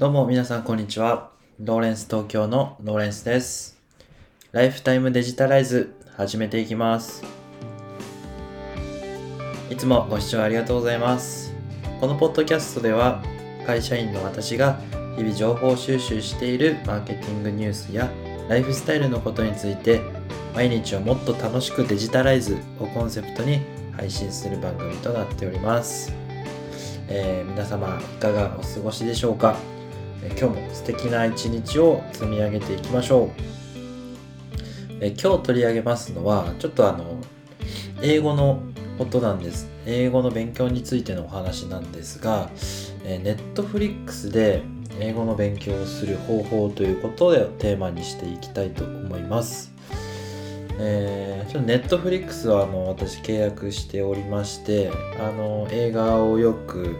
どうも皆さんこんにちは。ローレンス東京のローレンスです。ライフタイムデジタライズ始めていきます。いつもご視聴ありがとうございます。このポッドキャストでは会社員の私が日々情報収集しているマーケティングニュースやライフスタイルのことについて毎日をもっと楽しくデジタライズをコンセプトに配信する番組となっております。えー皆様いかがお過ごしでしょうか？今日も素敵な一日を積み上げていきましょう。え今日取り上げますのは、ちょっとあの、英語のことなんです。英語の勉強についてのお話なんですが、えー、Netflix で英語の勉強をする方法ということでテーマにしていきたいと思います。えー、ちょっと Netflix はあの私契約しておりまして、あの映画をよく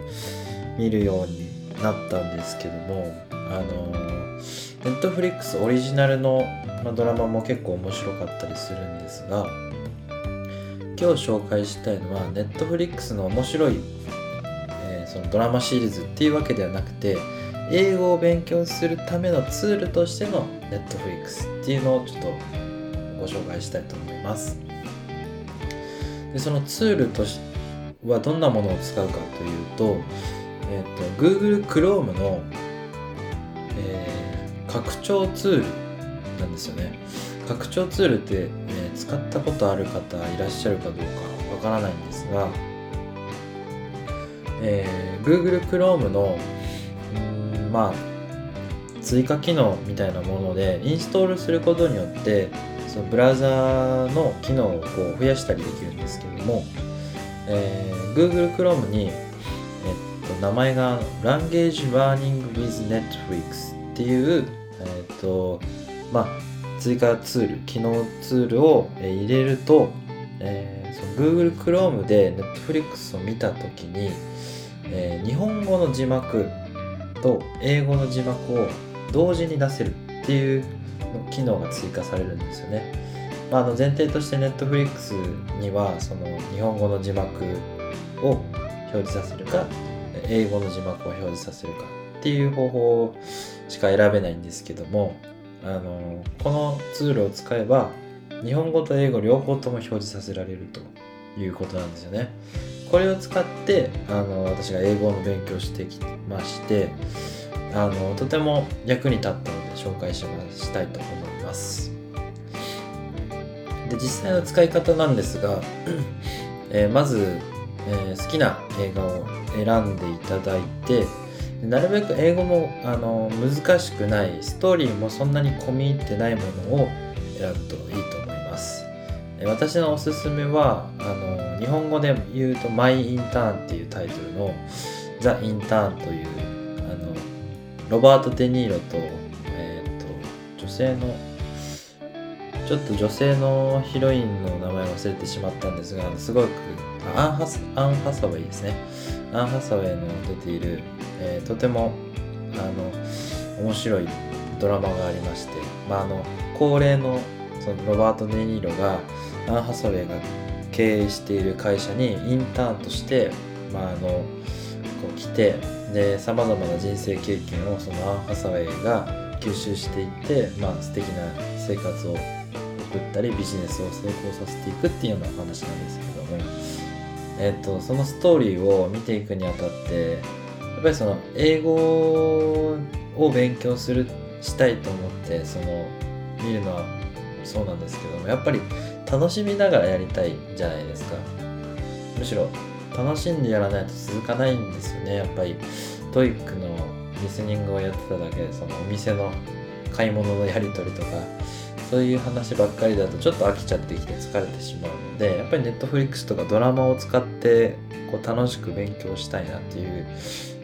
見るようになったんですけどもあのネットフリックスオリジナルの、ま、ドラマも結構面白かったりするんですが今日紹介したいのはネットフリックスの面白い、えーそのドラマシリーズっていうわけではなくて英語を勉強するためのツールとしてのネットフリックスっていうのをちょっとご紹介したいと思います。でそのツールとはどんなものを使うかというとえー、と Google Chrome の、えー拡張ツールなんですよね。拡張ツールって、えー使ったことある方いらっしゃるかどうかわからないんですが、えー Google Chrome のんまあ追加機能みたいなものでインストールすることによってそのブラウザーの機能をこう増やしたりできるんですけども、えー Google Chrome に名前が Language Learning with Netflix っていう、えっと、まあ、追加ツール、機能ツールを入れると、えーその Google Chrome で Netflix を見たときに、えー日本語の字幕と英語の字幕を同時に出せるっていう機能が追加されるんですよね。まあ、あの前提として Netflix にはその日本語の字幕を表示させるか英語の字幕を表示させるかっていう方法しか選べないんですけどもあのこのツールを使えば日本語と英語両方とも表示させられるということなんですよね。これを使ってあの私が英語の勉強してきましてあのとても役に立ったので紹介ししたいと思います。で実際の使い方なんですが、えーまずえー好きな映画を選んでいただいてなるべく英語もあの難しくないストーリーもそんなに込み入ってないものを選ぶといいと思います。え私のおすすめはあの日本語で言うと「マイ・インターン」っていうタイトルの「ザ・インターン」というあのロバート・デ・ニーロと,、えーと女性のちょっと女性のヒロインの名前忘れてしまったんですがすごくアンハスアン・ハサウェイですね。アン・ハサウェイの出ている、えーとてもあの面白いドラマがありまして、まあ、あの恒例のそのロバート・デ・ニーロがアン・ハサウェイが経営している会社にインターンとして、まあ、あのこう来てでさまざまな人生経験をそのアン・ハサウェイが吸収していって、まあ素敵な生活を送ったりビジネスを成功させていくっていうようなお話なんですけども、えっとそのストーリーを見ていくにあたってやっぱりその英語を勉強するしたいと思ってその見るのはそうなんですけどもやっぱり楽しみながらやりたいじゃないですか。むしろ楽しんでやらないと続かないんですよね。やっぱり TOEIC のリスニングをやってただけでそのお店の買い物のやり取りとかそういう話ばっかりだとちょっと飽きちゃってきて疲れてしまうのでやっぱりネットフリックスとかドラマを使ってこう楽しく勉強したいなっていう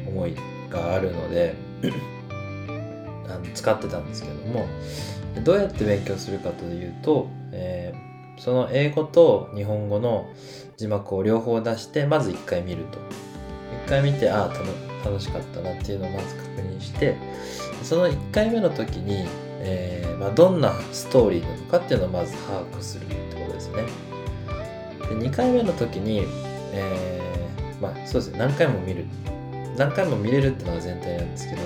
思いがあるので あの使ってたんですけどもどうやって勉強するかというと、えーその英語と日本語の字幕を両方出してまず1回見ると。1回見てああ楽楽しかったなっていうのをまず確認してその1回目の時に、えーまあ、どんなストーリーなのかっていうのをまず把握するってことですね。で2回目の時に、えーまあそうですね。何回も見る。何回も見れるっていうのが全体なんですけど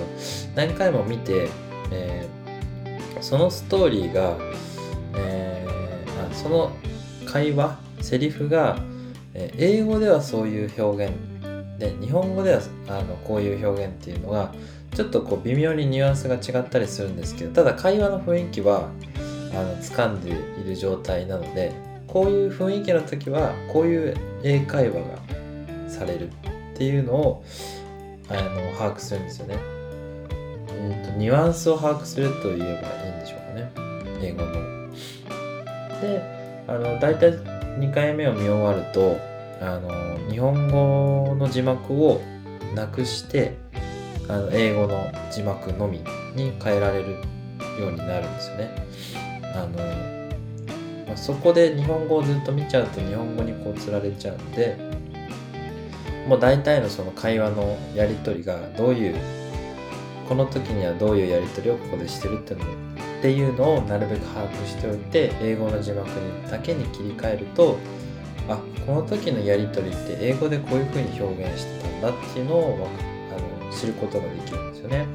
何回も見て、えー、そのストーリーが、えー、あその会話セリフが、え英語ではそういう表現。で日本語ではあのこういう表現っていうのがちょっとこう微妙にニュアンスが違ったりするんですけどただ会話の雰囲気はあの掴んでいる状態なのでこういう雰囲気の時はこういう英会話がされるっていうのをあの把握するんですよね。えーと、ニュアンスを把握すると言えばいいんでしょうかね英語の。であの大体2回目を見終わるとあの日本語の字幕をなくしてあの英語の字幕のみに変えられるようになるんですよね。あのまあ、そこで日本語をずっと見ちゃうと日本語にこうつられちゃうんでもう大体のその会話のやり取りがどういうこの時にはどういうやり取りをここでしてるっていうのっていうのをなるべく把握しておいて英語の字幕にだけに切り替えるとあこの時のやり取りって英語でこういう風に表現してたんだっていうのをあの知ることができるんですよね。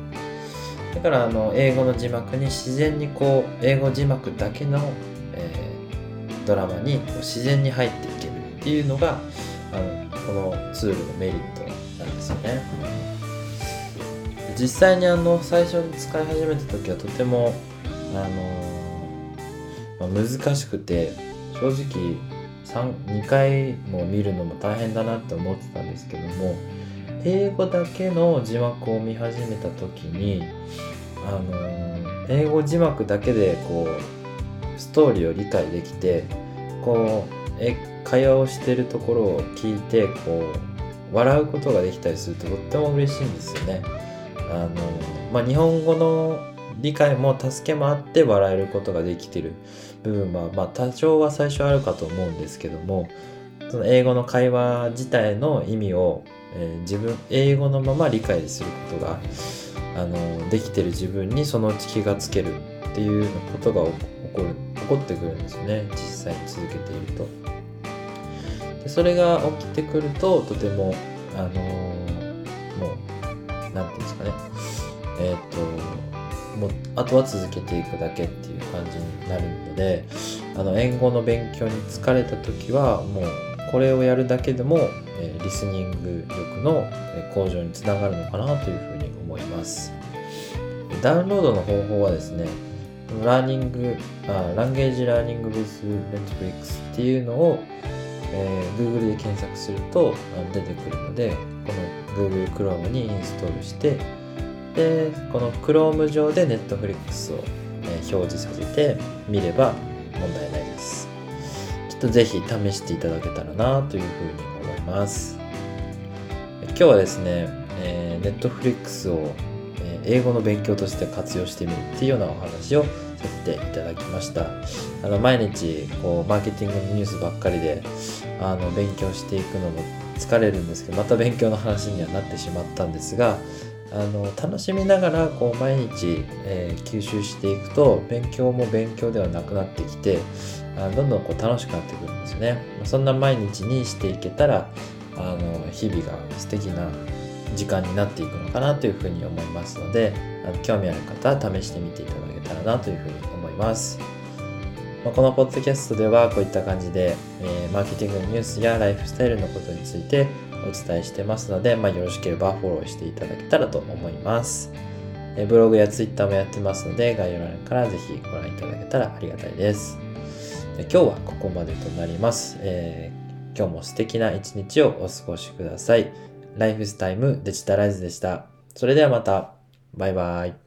だからあの英語の字幕に自然にこう英語字幕だけの、えー、ドラマにこう自然に入っていけるっていうのがあのこのツールのメリットなんですよね。実際にあの最初に使い始めた時はとてもあの、まあ、難しくて正直2回も見るのも大変だなって思ってたんですけども英語だけの字幕を見始めた時にあの英語字幕だけでこうストーリーを理解できてこうえ会話をしてるところを聞いてこう笑うことができたりするととっても嬉しいんですよね。あのまあ、日本語の理解も助けもあって笑えることができてる部分は、まあ、多少は最初あるかと思うんですけどもその英語の会話自体の意味を、えー、自分英語のまま理解することがあのできてる自分にそのうち気がつけるっていうことが起こる起こってくるんですよね実際に続けていると。でそれが起きてくるととてもあの、もう何て言うんですかねえっ、ー、ともうあとは続けていくだけっていう感じになるのであの英語の勉強に疲れた時はもうこれをやるだけでも、え、リスニング力の向上につながるのかなというふうに思います。ダウンロードの方法はですねラーニングあランゲージラーニング with Netflix っていうのを、えー、Google で検索すると出てくるのでこの Google Chrome にインストールしてでこの Chrome 上で Netflix を、え表示させて見れば問題ないです。っとぜひ試していただけたらなというふうに思います。今日はですね、えー、Netflix を、英語の勉強として活用してみるっていうようなお話をさせていただきました。あの毎日こうマーケティングのニュースばっかりであの勉強していくのも疲れるんですけどまた勉強の話にはなってしまったんですがあの楽しみながらこう毎日、えー、吸収していくと勉強も勉強ではなくなってきてあどんどんこう楽しくなってくるんですよね。そんな毎日にしていけたらあの日々が素敵な時間になっていくのかなというふうに思いますのであの興味ある方は試してみていただけたらなというふうに思います、まあ、このポッドキャストではこういった感じで、えー、マーケティングのニュースやライフスタイルのことについてお伝えしてますので、まあ、よろしければフォローしていただけたらと思います。えブログやツイッターもやってますので、概要欄からぜひご覧いただけたらありがたいです。今日はここまでとなります。えー、今日も素敵な一日をお過ごしください。ライフスタイムデジタライズでした。それではまた。バイバイ。